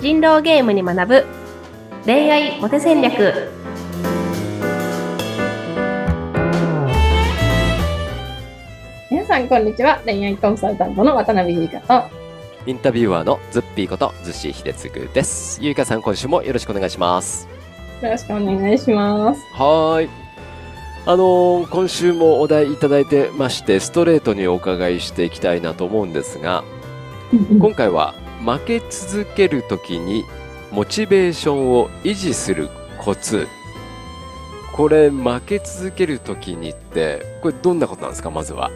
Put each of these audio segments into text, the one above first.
人狼ゲームに学ぶ恋愛モテ戦略皆さんこんにちは恋愛コンサルタントの渡辺優香とインタビュアーのズッピーことズッシー秀嗣です。ゆいかさん、今週もよろしくお願いします。よろしくお願いしますはーい。あのー今週もお題いただいてまして、ストレートにお伺いしていきたいなと思うんですが、今回は負け続けるときにモチベーションを維持するコツ。これ、負け続けるときにって、これどんなことなんですか、まずは？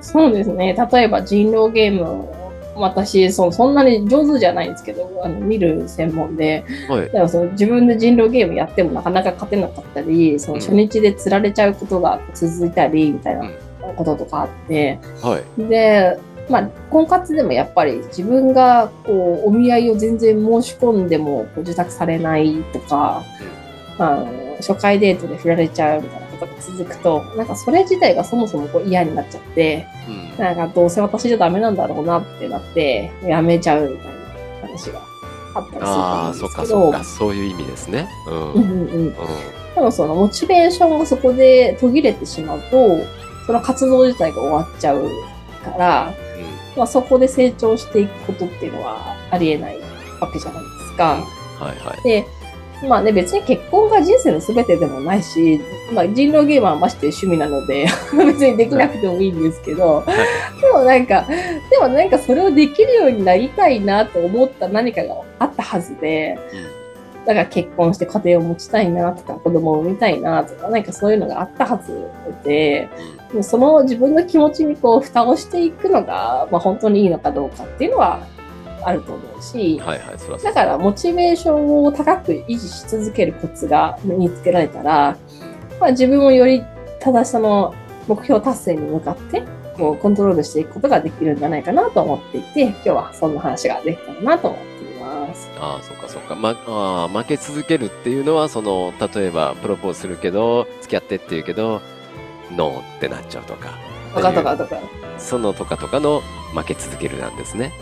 そうですね例えば人狼ゲームを私そそんなに上手じゃないんですけどあの見る専門ではい。だからその自分で人狼ゲームやってもなかなか勝てなかったりその初日で釣られちゃうことが続いたりみたいなこととかあって、はい。で、まあ、婚活でもやっぱり自分がこうお見合いを全然申し込んでもこう受託されないとか、あの初回デートで振られちゃうみたいなことが続くとなんかそれ自体がそもそもこう嫌になっちゃってうん。なんかどうせ私じゃダメなんだろうなってなってやめちゃうみたいな話があったりするとああ、そっ思うんですけどかそっか。そういう意味ですね。うん。うんうん。うんうんでもそのモチベーションがそこで途切れてしまうとその活動自体が終わっちゃうから、まあ、そこで成長していくことっていうのはありえないわけじゃないですか。はいはい。で、まあね、別に結婚が人生の全てでもないし、まあ、人狼ゲームはまして趣味なので、別にできなくてもいいんですけど、でもなんか、でもなんかそれをできるようになりたいなと思った何かがあったはずで、だから結婚して家庭を持ちたいなとか、子供を産みたいなとか、なんかそういうのがあったはずで、その自分の気持ちにこう蓋をしていくのが、まあ、本当にいいのかどうかっていうのはあると思うし、はいはい、だからモチベーションを高く維持し続けるコツが身につけられたら、まあ、自分をより正しさの目標達成に向かってこうコントロールしていくことができるんじゃないかなと思っていて、今日はそんな話ができたらなと思っています。ああ、そっかそっか。ま、あー負け続けるっていうのは、その、例えば、プロポーズするけど、付き合ってって言うけど、ノーってなっちゃうとか。とかとかとか。そのとかとかの負け続けるなんですね。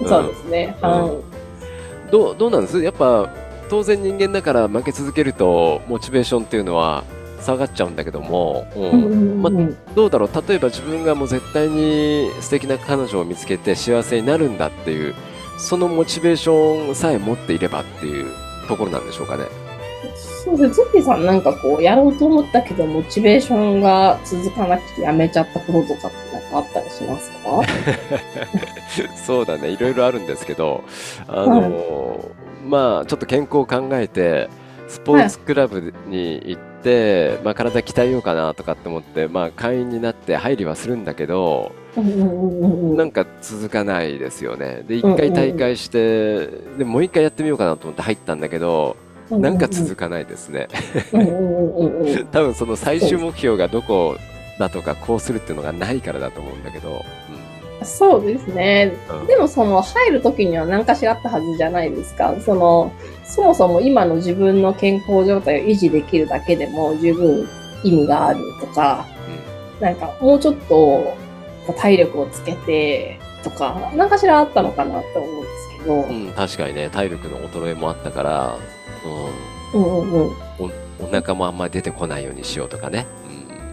うんそうですね。うんはい。どう、どうなんです？やっぱ、当然人間だから負け続けると、モチベーションっていうのは下がっちゃうんだけども、うんうんうんうんうんどうだろう？例えば自分がもう絶対に素敵な彼女を見つけて幸せになるんだっていうそのモチベーションさえ持っていればっていうところなんでしょうかね。そうですね。ズッピーさんなんかこう、やろうと思ったけど、モチベーションが続かなくてやめちゃったこととかってなんかあったりしますか？そうだねいろいろあるんですけどあの、まあちょっと健康を考えてスポーツクラブに行って、まあ、体鍛えようかなとかって思って、まあ、会員になって入りはするんだけどうんうんうんうんなんか続かないですよね。で一回うんうんうん大会して、でもう一回やってみようかなと思って入ったんだけど、なんか続かないですね。うんうんうんうんうん 多分その最終目標がどこだとかこうするっていうのがないからだと思うんだけど、そうですね。うんでもその入る時には何かしらあったはずじゃないですか。そのそもそも今の自分の健康状態を維持できるだけでも十分意味があるとか、なんかもうちょっと体力をつけてとか、何かしらあったのかなと思うんですけど。うんうん確かにね体力の衰えもあったから、うんうんうん。うん、おお腹もあんまり出てこないようにしようとかね。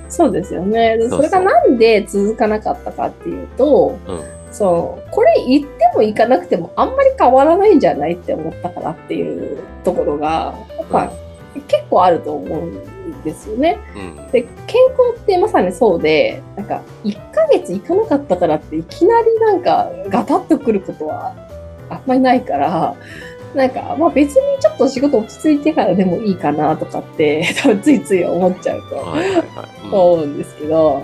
そうですよね。でそれがなんで続かなかったかっていうと、うん。うんそう、これ言っても行かなくてもあんまり変わらないんじゃないって思ったからっていうところが、やっぱ結構あると思うんですよね。うん。で、健康ってまさにそうで、なんか1ヶ月行かなかったからっていきなりなんかガタッとくることはあんまりないから、なんかまあ別にちょっと仕事落ち着いてからでもいいかなとかって 多分ついつい思っちゃうと。はいはいはいうん思うんですけど、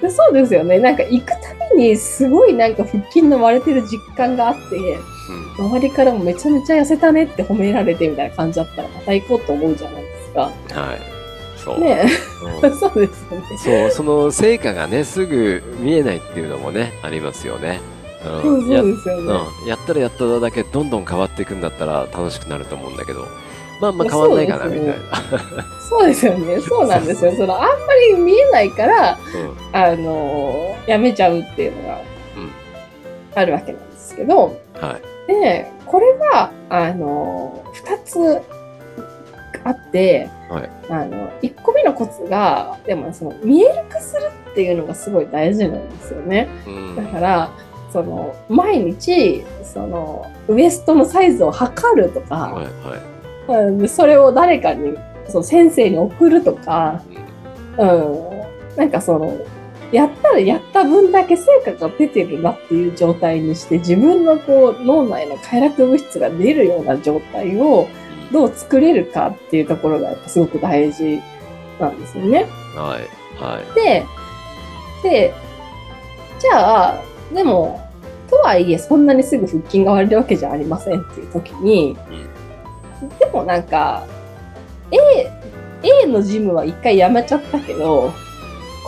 でそうですよね。なんか行くたびにすごいなんか腹筋の割れてる実感があって、うん周りからもめちゃめちゃ痩せたねって褒められてみたいな感じだったらまた行こうと思うじゃないですか。はいそう、ねうん そうですよね。そうその成果がねすぐ見えないっていうのもねありますよね。うんそうそやうですよね。うん、やったらやっただけどんどん変わっていくんだったら楽しくなると思うんだけどまあま変わんないかなみそうですたいな。そうですよね。そうなんですよ。そのあんまり見えないから、うんあのやめちゃうっていうのがあるわけなんですけど、はい。で、これが、あの、二つあって、はいあの、一個目のコツが、でもその、見える化するっていうのがすごい大事なんですよね。うんだから、その、毎日、その、ウエストのサイズを測るとか、はいはい。うんでそれを誰かに、その先生に送るとか、うん、なんかその、やったらやった分だけ成果が出てるなっていう状態にして、自分のこう脳内の快楽物質が出るような状態をどう作れるかっていうところがやっぱすごく大事なんですよね。はい。はい。で、で、じゃあ、でも、とはいえそんなにすぐ腹筋が割れるわけじゃありませんっていう時に、でもなんか、A、A のジムは一回やめちゃったけど、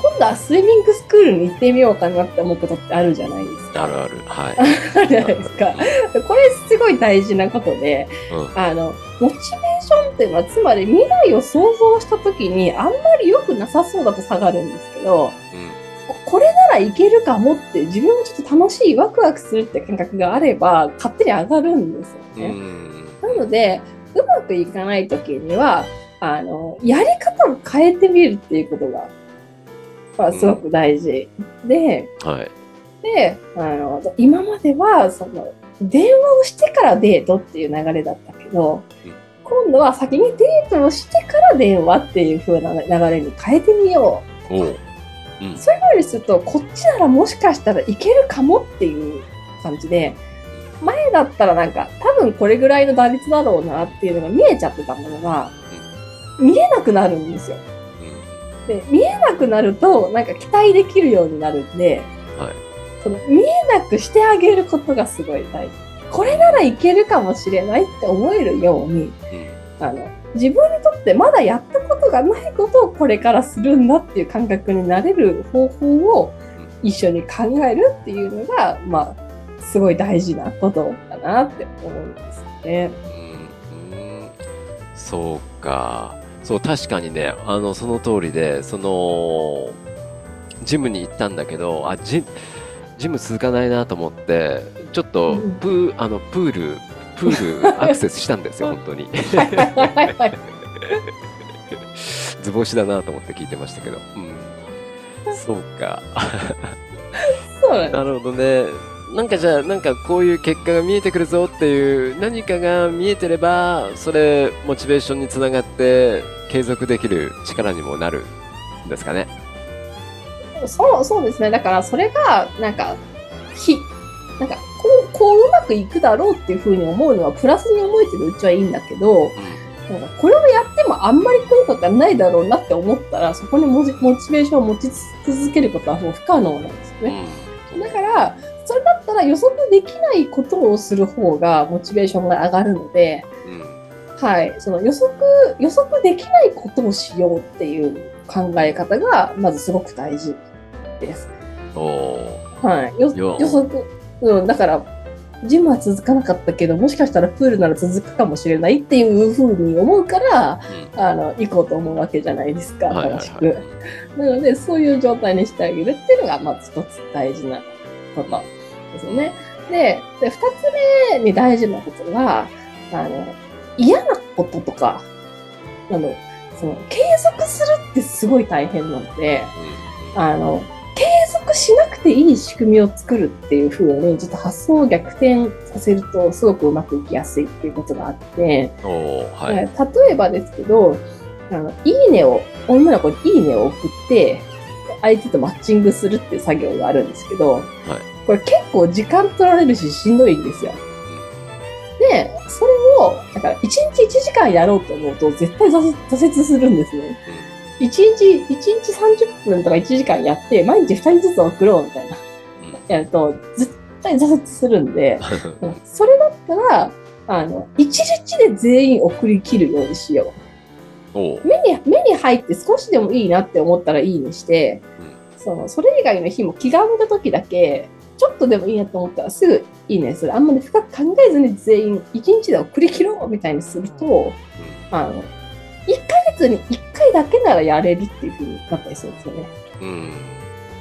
今度はスイミングスクールに行ってみようかなって思うことってあるじゃないですか。あるある。はい。あるじゃないですか。これすごい大事なことで、うんあの、モチベーションっていうのは、つまり未来を想像した時にあんまり良くなさそうだと下がるんですけど、ここれならいけるかもって自分もちょっと楽しい、ワクワクするって感覚があれば、勝手に上がるんですようん。ね。うん。なので、うまくいかない時には、あの、やり方を変えてみるっていうことが、まあ、すごく大事。で、はい。で、あの、今までは、その、電話をしてからデートっていう流れだったけどうん、今度は先にデートをしてから電話っていう風な流れに変えてみよう。うん。そういう風にすると、こっちならもしかしたらいけるかもっていう感じで、前だったらなんか、多分これぐらいの打率だろうなっていうのが見えちゃってたものが、見えなくなるんですよ。で、見えなくなると、なんか期待できるようになるんで、はいその見えなくしてあげることがすごい大事。これならいけるかもしれないって思えるように、うん。あの、自分にとってまだやったことがないことをこれからするんだっていう感覚になれる方法を一緒に考えるっていうのが、まあ、すごい大事なことかなって思うんですよね。うんうんそうか。そう、確かにね、あの、その通りで、その、ジムに行ったんだけど、あ、ジジム続かないなと思って、ちょっとうんプー、あの、プール、プールアクセスしたんですよ、本当に。図星だなと思って聞いてましたけど。うん。そうか。そうなるほどね。なんかじゃあ、なんかこういう結果が見えてくるぞっていう何かが見えてれば、それ、モチベーションにつながって継続できる力にもなるんですかね。そう、そうですね。だから、それが、なんか、ひ、なんか、こう、まくいくだろうっていうふうに思うのは、プラスに思えてるうちはいいんだけど、なんかこれをやってもあんまり効果がないだろうなって思ったら、そこにモチモチベーションを持ち続けることはもう不可能なんです。ね。だから、それだったら予測できないことをする方がモチベーションが上がるので、うん。はい、その予測、予測できないことをしようっていう考え方が、まずすごく大事です。はい。予測。うん、だから、ジムは続かなかったけど、もしかしたらプールなら続くかもしれないっていうふうに思うから、あの、行こうと思うわけじじゃないですか、うん。はいはい新しはいく。。なので、そういう状態にしてあげるっていうのが、まず一つ大事なことですよね。で、で二つ目に大事なことは、あの、嫌なこととか、あの、その、継続するってすごい大変なので、あの、継続しなくていい仕組みを作るっていう風に、ちょっと発想を逆転させると、すごくうまくいきやすいっていうことがあって、はい。例えばですけど、あの、いいねを、女の子にいいねを送って、相手とマッチングするっていう作業があるんですけど、これ結構時間取られるししんどいんですよ。で、それを、だから1日1時間やろうと思うと絶対挫折するんですね。1日、一日30分とか1時間やって、毎日2人ずつ送ろうみたいな、やると、絶対挫折するんで、う んそれだったら、あの、1日で全員送り切るようにしよう。目に、目に入って少しでもいいなって思ったらいいにして、その、それ以外の日も気が向いた時だけ、ちょっとでもいいなと思ったらすぐいいねする。あんまり深く考えずに全員1日で送り切ろうみたいにすると、あの、1ヶ月に1回だけならやれるっていう風になったりするんですよね。うん。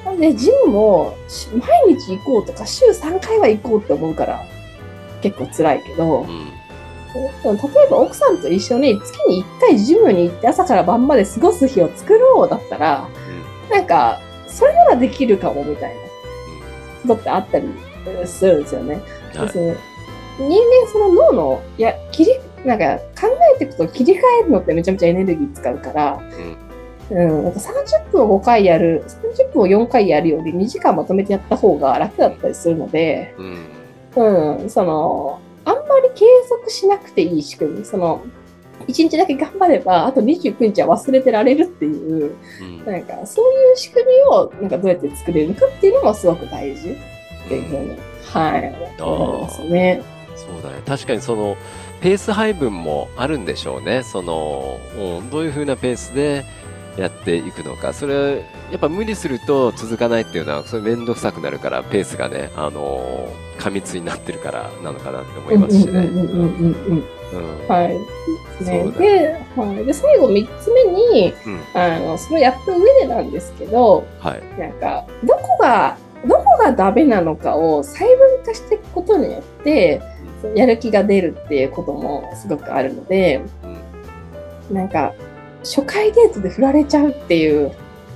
なんで、ジムもし毎日行こうとか、週3回は行こうって思うから、結構辛いけどう、ん。例えば奥さんと一緒に月に1回ジムに行って朝から晩まで過ごす日を作ろうだったら、なんか、それならできるかもみたいなことってあったりするんですよね。はい人間その脳の、いや、切り、なんか考えていくと切り替えるのってめちゃめちゃエネルギー使うから、うん、なんか30分を5回やる、30分を4回やるより2時間まとめてやった方が楽だったりするので、うん。うん、その、あんまり継続しなくていい仕組み、その、1日だけ頑張れば、あと29日は忘れてられるっていう、うん。なんかそういう仕組みをなんかどうやって作れるかっていうのもすごく大事っていうふうに、はい、思いますね。そうだね。確かにその、ペース配分もあるんでしょうね。その、うん、どういう風なペースでやっていくのか。それ、やっぱ無理すると続かないっていうのは、それめんどくさくなるから、ペースがね、あのー過密になってるからなのかなって思いますしね。はい。ねで、はい。で、最後3つ目に、うんあの、それをやった上でなんですけど、はい。なんか、どこが、どこがダメなのかを細分化していくことによって、やる気が出るっていうこともすごくあるので、うんなんか、初回デートで振られちゃうっていう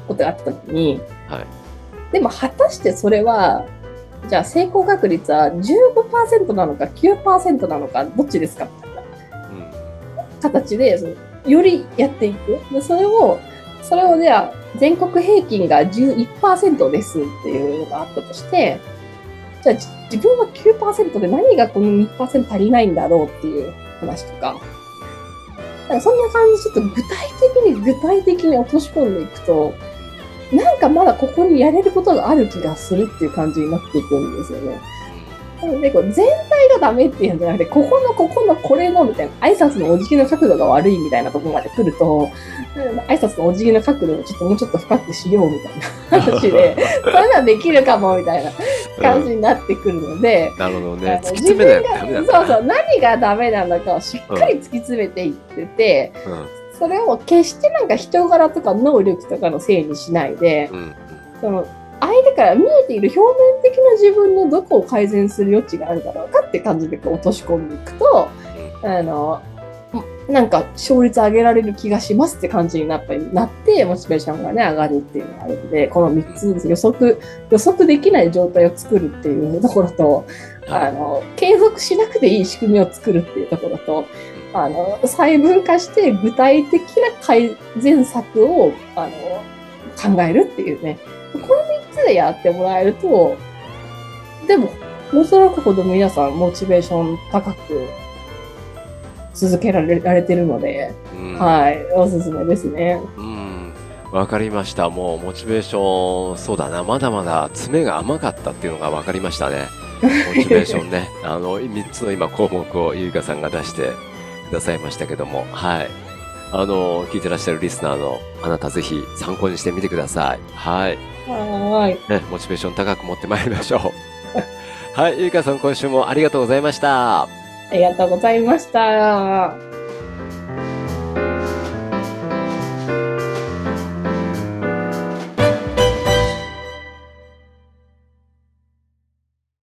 ことがあった時に、はい。でも果たしてそれは、じゃあ成功確率は15%なのか9%なのかどっちですか？みたいなうん形で、そのよりやっていく。で、それを、それをじゃあ全国平均が11%ですっていうのがあったとして、じゃあ自分は9%で何がこの2%足りないんだろうっていう話とか、なんかそんな感じでちょっと具体的に具体的に落とし込んでいくと、なんかまだここにやれることがある気がするっていう感じになっていくんですよね。なので、こう全体がダメっていうんじゃなくて、ここのここのこれのみたいな、挨拶のお辞儀の角度が悪いみたいなところまで来ると、うん挨拶のお辞儀の角度をちょっともうちょっと深くしようみたいな話で、そういうのはできるかもみたいな感じになってくるので、なるほどあね。の突き詰めないそうそう、何がダメなのかをしっかり突き詰めていってて、うんそれを決してなんか人柄とか能力とかのせいにしないで、うん。うん。その相手から見えている表面的な自分のどこを改善する余地があるだろうかって感じでこう落とし込んでいくと、あの、なんか勝率上げられる気がしますって感じになったりなって、モチベーションがね、上がるっていうのがあるので、この3つです予測、予測できない状態を作るっていうところと、あの、継続しなくていい仕組みを作るっていうところと、あの、細分化して具体的な改善策を、あの、考えるっていうね。このつでやってもらえると、でも、おそらくほど皆さんモチベーション高く続けられられてるので、うんはい、おすすめですね。うん。わかりました。もう、モチベーション、そうだな。まだまだ爪が甘かったっていうのがわかりましたね。モチベーションね。あの、3つの今項目をゆいかさんが出してくださいましたけども、はい。あの、聞いてらっしゃるリスナーのあなたぜひ参考にしてみてください。はい。はーい。ね、モチベーション高く持ってまいりましょう。はい。ゆいかさん、今週もありがとうございました。ありがとうございました。